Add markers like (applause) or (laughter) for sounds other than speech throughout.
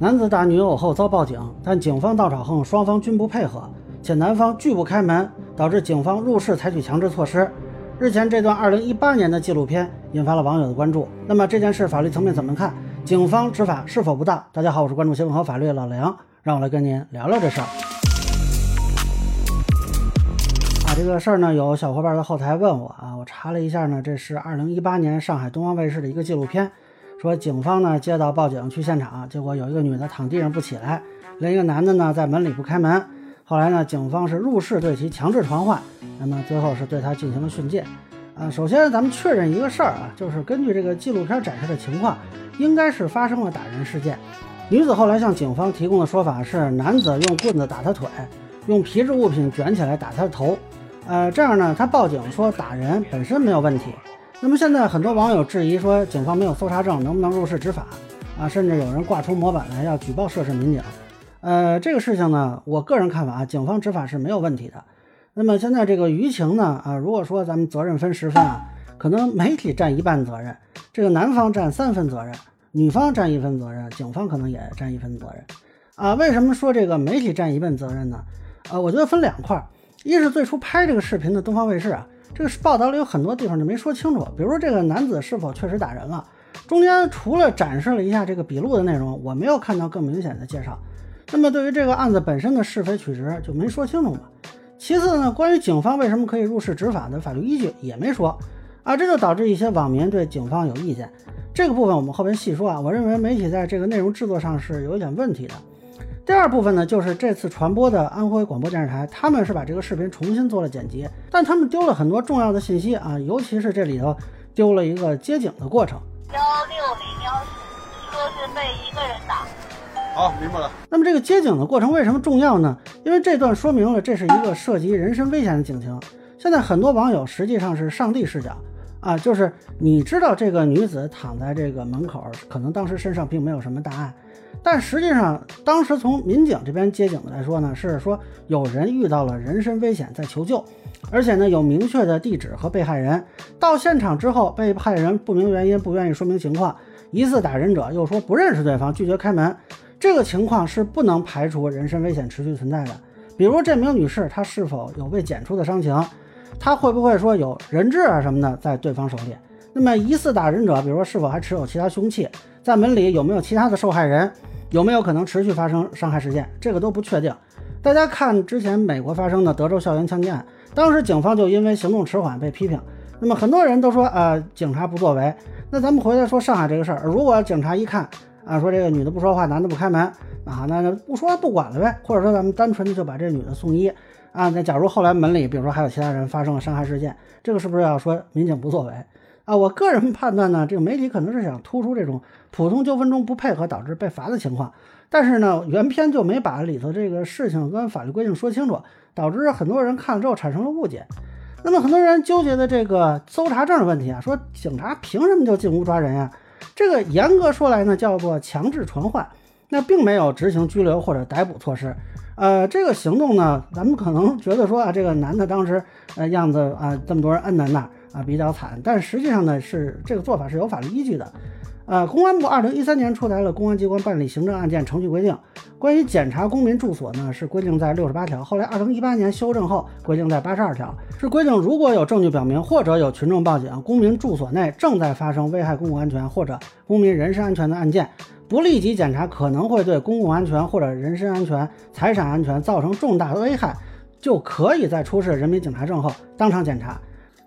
男子打女友后遭报警，但警方到场后双方均不配合，且男方拒不开门，导致警方入室采取强制措施。日前，这段2018年的纪录片引发了网友的关注。那么这件事法律层面怎么看？警方执法是否不当？大家好，我是关注新闻和法律的老梁，让我来跟您聊聊这事儿。啊，这个事儿呢，有小伙伴在后台问我啊，我查了一下呢，这是2018年上海东方卫视的一个纪录片。说警方呢接到报警去现场，结果有一个女的躺地上不起来，另一个男的呢在门里不开门。后来呢，警方是入室对其强制传唤，那么最后是对他进行了训诫。啊，首先咱们确认一个事儿啊，就是根据这个纪录片展示的情况，应该是发生了打人事件。女子后来向警方提供的说法是，男子用棍子打她腿，用皮质物品卷起来打她的头。呃，这样呢，她报警说打人本身没有问题。那么现在很多网友质疑说，警方没有搜查证，能不能入室执法啊？甚至有人挂出模板来要举报涉事民警。呃，这个事情呢，我个人看法啊，警方执法是没有问题的。那么现在这个舆情呢，啊，如果说咱们责任分十分啊，可能媒体占一半责任，这个男方占三分责任，女方占一分责任，警方可能也占一分责任。啊，为什么说这个媒体占一半责任呢？呃，我觉得分两块，一是最初拍这个视频的东方卫视啊。这个报道里有很多地方就没说清楚，比如说这个男子是否确实打人了，中间除了展示了一下这个笔录的内容，我没有看到更明显的介绍。那么对于这个案子本身的是非曲直就没说清楚嘛。其次呢，关于警方为什么可以入室执法的法律依据也没说啊，这就导致一些网民对警方有意见。这个部分我们后边细说啊。我认为媒体在这个内容制作上是有一点问题的。第二部分呢，就是这次传播的安徽广播电视台，他们是把这个视频重新做了剪辑，但他们丢了很多重要的信息啊，尤其是这里头丢了一个接警的过程。幺六零幺说是被一个人打。好，明白了。那么这个接警的过程为什么重要呢？因为这段说明了这是一个涉及人身危险的警情。现在很多网友实际上是上帝视角啊，就是你知道这个女子躺在这个门口，可能当时身上并没有什么大碍。但实际上，当时从民警这边接警的来说呢，是说有人遇到了人身危险在求救，而且呢有明确的地址和被害人。到现场之后，被害人不明原因不愿意说明情况，疑似打人者又说不认识对方，拒绝开门。这个情况是不能排除人身危险持续存在的。比如这名女士，她是否有被检出的伤情？她会不会说有人质啊什么的在对方手里？那么疑似打人者，比如说是否还持有其他凶器？在门里有没有其他的受害人？有没有可能持续发生伤害事件？这个都不确定。大家看之前美国发生的德州校园枪击案，当时警方就因为行动迟缓被批评。那么很多人都说，呃，警察不作为。那咱们回来说上海这个事儿，如果警察一看，啊，说这个女的不说话，男的不开门，啊，那那不说不管了呗。或者说咱们单纯的就把这女的送医，啊，那假如后来门里，比如说还有其他人发生了伤害事件，这个是不是要说民警不作为？啊，我个人判断呢，这个媒体可能是想突出这种普通纠纷中不配合导致被罚的情况，但是呢，原片就没把里头这个事情跟法律规定说清楚，导致很多人看了之后产生了误解。那么很多人纠结的这个搜查证的问题啊，说警察凭什么就进屋抓人呀？这个严格说来呢，叫做强制传唤，那并没有执行拘留或者逮捕措施。呃，这个行动呢，咱们可能觉得说啊，这个男的当时呃样子啊，这么多人摁在那儿。啊，比较惨，但实际上呢，是这个做法是有法律依据的。呃，公安部二零一三年出台了《公安机关办理行政案件程序规定》，关于检查公民住所呢，是规定在六十八条，后来二零一八年修正后规定在八十二条，是规定如果有证据表明或者有群众报警，公民住所内正在发生危害公共安全或者公民人身安全的案件，不立即检查可能会对公共安全或者人身安全、财产安全造成重大的危害，就可以在出示人民警察证后当场检查。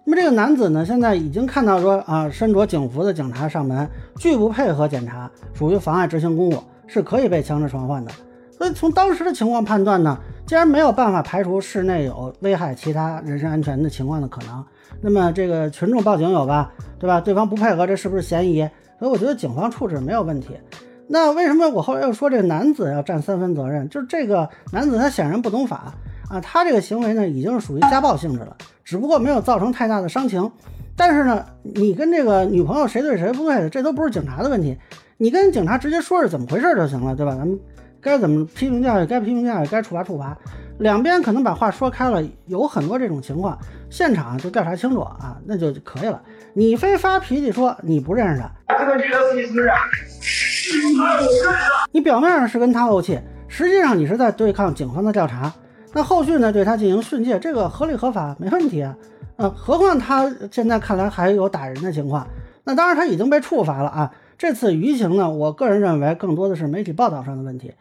那么这个男子呢，现在已经看到说啊，身着警服的警察上门拒不配合检查，属于妨碍执行公务，是可以被强制传唤的。所以从当时的情况判断呢，既然没有办法排除室内有危害其他人身安全的情况的可能，那么这个群众报警有吧，对吧？对方不配合，这是不是嫌疑？所以我觉得警方处置没有问题。那为什么我后来又说这个男子要占三分责任？就是这个男子他显然不懂法。啊，他这个行为呢，已经是属于家暴性质了，只不过没有造成太大的伤情。但是呢，你跟这个女朋友谁对谁不对的，这都不是警察的问题，你跟警察直接说是怎么回事就行了，对吧？咱们该怎么批评教育，该批评教育，该处罚处罚，两边可能把话说开了，有很多这种情况，现场就调查清楚啊，那就可以了。你非发脾气说你不认识，这个女的是你是不是？你表面上是跟他怄气，实际上你是在对抗警方的调查。那后续呢，对他进行训诫，这个合理合法，没问题啊。呃，何况他现在看来还有打人的情况。那当然他已经被处罚了啊。这次舆情呢，我个人认为更多的是媒体报道上的问题。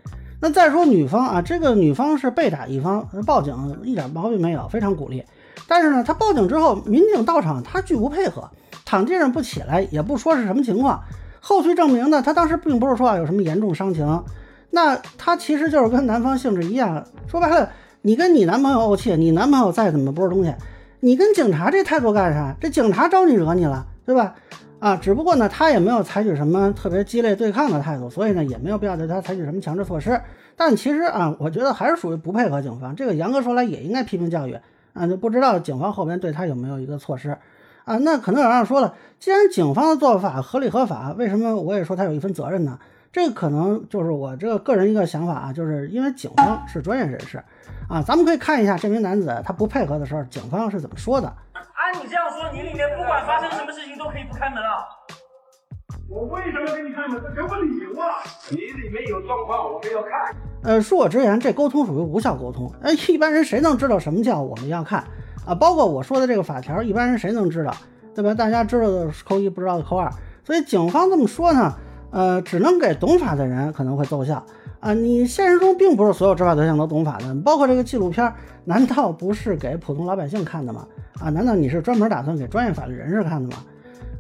那再说女方啊，这个女方是被打一方，报警一点毛病没有，非常鼓励。但是呢，他报警之后，民警到场，他拒不配合，躺地上不起来，也不说是什么情况。后续证明呢，他当时并不是说有什么严重伤情，那他其实就是跟男方性质一样。说白了，你跟你男朋友怄气，你男朋友再怎么不是东西，你跟警察这态度干啥？这警察招你惹你了，对吧？啊，只不过呢，他也没有采取什么特别激烈对抗的态度，所以呢，也没有必要对他采取什么强制措施。但其实啊，我觉得还是属于不配合警方。这个严格说来，也应该批评教育啊。就不知道警方后边对他有没有一个措施。啊，那可能有人说了，既然警方的做法合理合法，为什么我也说他有一份责任呢？这个可能就是我这个个人一个想法啊，就是因为警方是专业人士啊，咱们可以看一下这名男子他不配合的时候，警方是怎么说的。按你这样说，你里面不管发生什么事情都可以不开门啊？我为什么给你开门？给我理由啊！你里面有状况，我们要看。呃，恕我直言，这沟通属于无效沟通。哎，一般人谁能知道什么叫我们要看？啊，包括我说的这个法条，一般人谁能知道，对吧？大家知道的扣一，不知道的扣二。所以警方这么说呢，呃，只能给懂法的人可能会奏效啊。你现实中并不是所有执法对象都懂法的，包括这个纪录片，难道不是给普通老百姓看的吗？啊，难道你是专门打算给专业法律人士看的吗？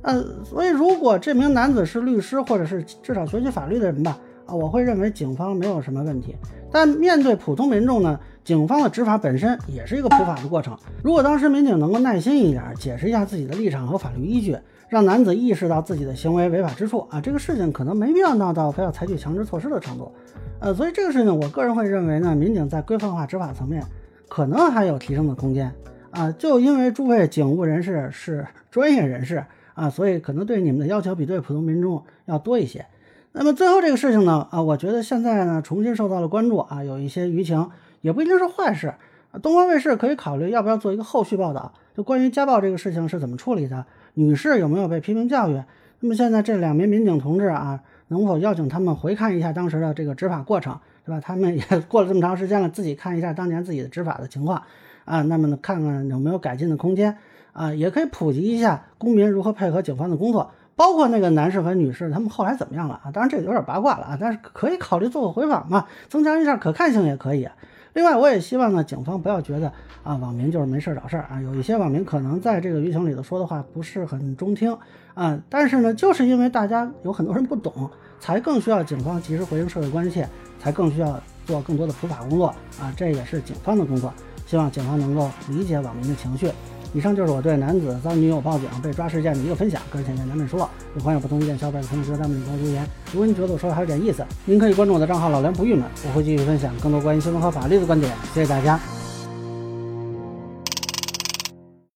呃，所以如果这名男子是律师，或者是至少学习法律的人吧，啊，我会认为警方没有什么问题。但面对普通民众呢？警方的执法本身也是一个普法的过程。如果当时民警能够耐心一点，解释一下自己的立场和法律依据，让男子意识到自己的行为违法之处啊，这个事情可能没必要闹到非要采取强制措施的程度。呃，所以这个事情，我个人会认为呢，民警在规范化执法层面可能还有提升的空间啊。就因为诸位警务人士是专业人士啊，所以可能对你们的要求比对普通民众要多一些。那么最后这个事情呢，啊，我觉得现在呢重新受到了关注啊，有一些舆情。也不一定是坏事！东方卫视可以考虑要不要做一个后续报道，关于家暴这个事情是怎么处理的，女士有没有被批评教育？那么现在这两名民警同志啊，能否邀请他们回看一下当时的这个执法过程，对吧？他们也 (laughs) 过了这么长时间了，自己看一下当年自己的执法的情况啊，那么呢，看看有没有改进的空间啊？也可以普及一下公民如何配合警方的工作，包括那个男士和女士他们后来怎么样了啊？当然这有点八卦了啊，但是可以考虑做个回访嘛，增强一下可看性也可以。另外，我也希望呢，警方不要觉得啊，网民就是没事找事儿啊。有一些网民可能在这个舆情里头说的话不是很中听啊，但是呢，就是因为大家有很多人不懂，才更需要警方及时回应社会关切，才更需要做更多的普法工作啊。这也是警方的工作，希望警方能够理解网民的情绪。以上就是我对男子遭女友报警被抓事件的一个分享，个人浅见难免说。有朋友不同意见，小伙伴可以在弹幕里留言。如果您觉得我说的还有点意思，您可以关注我的账号老梁不郁闷，我会继续分享更多关于新闻和法律的观点。谢谢大家。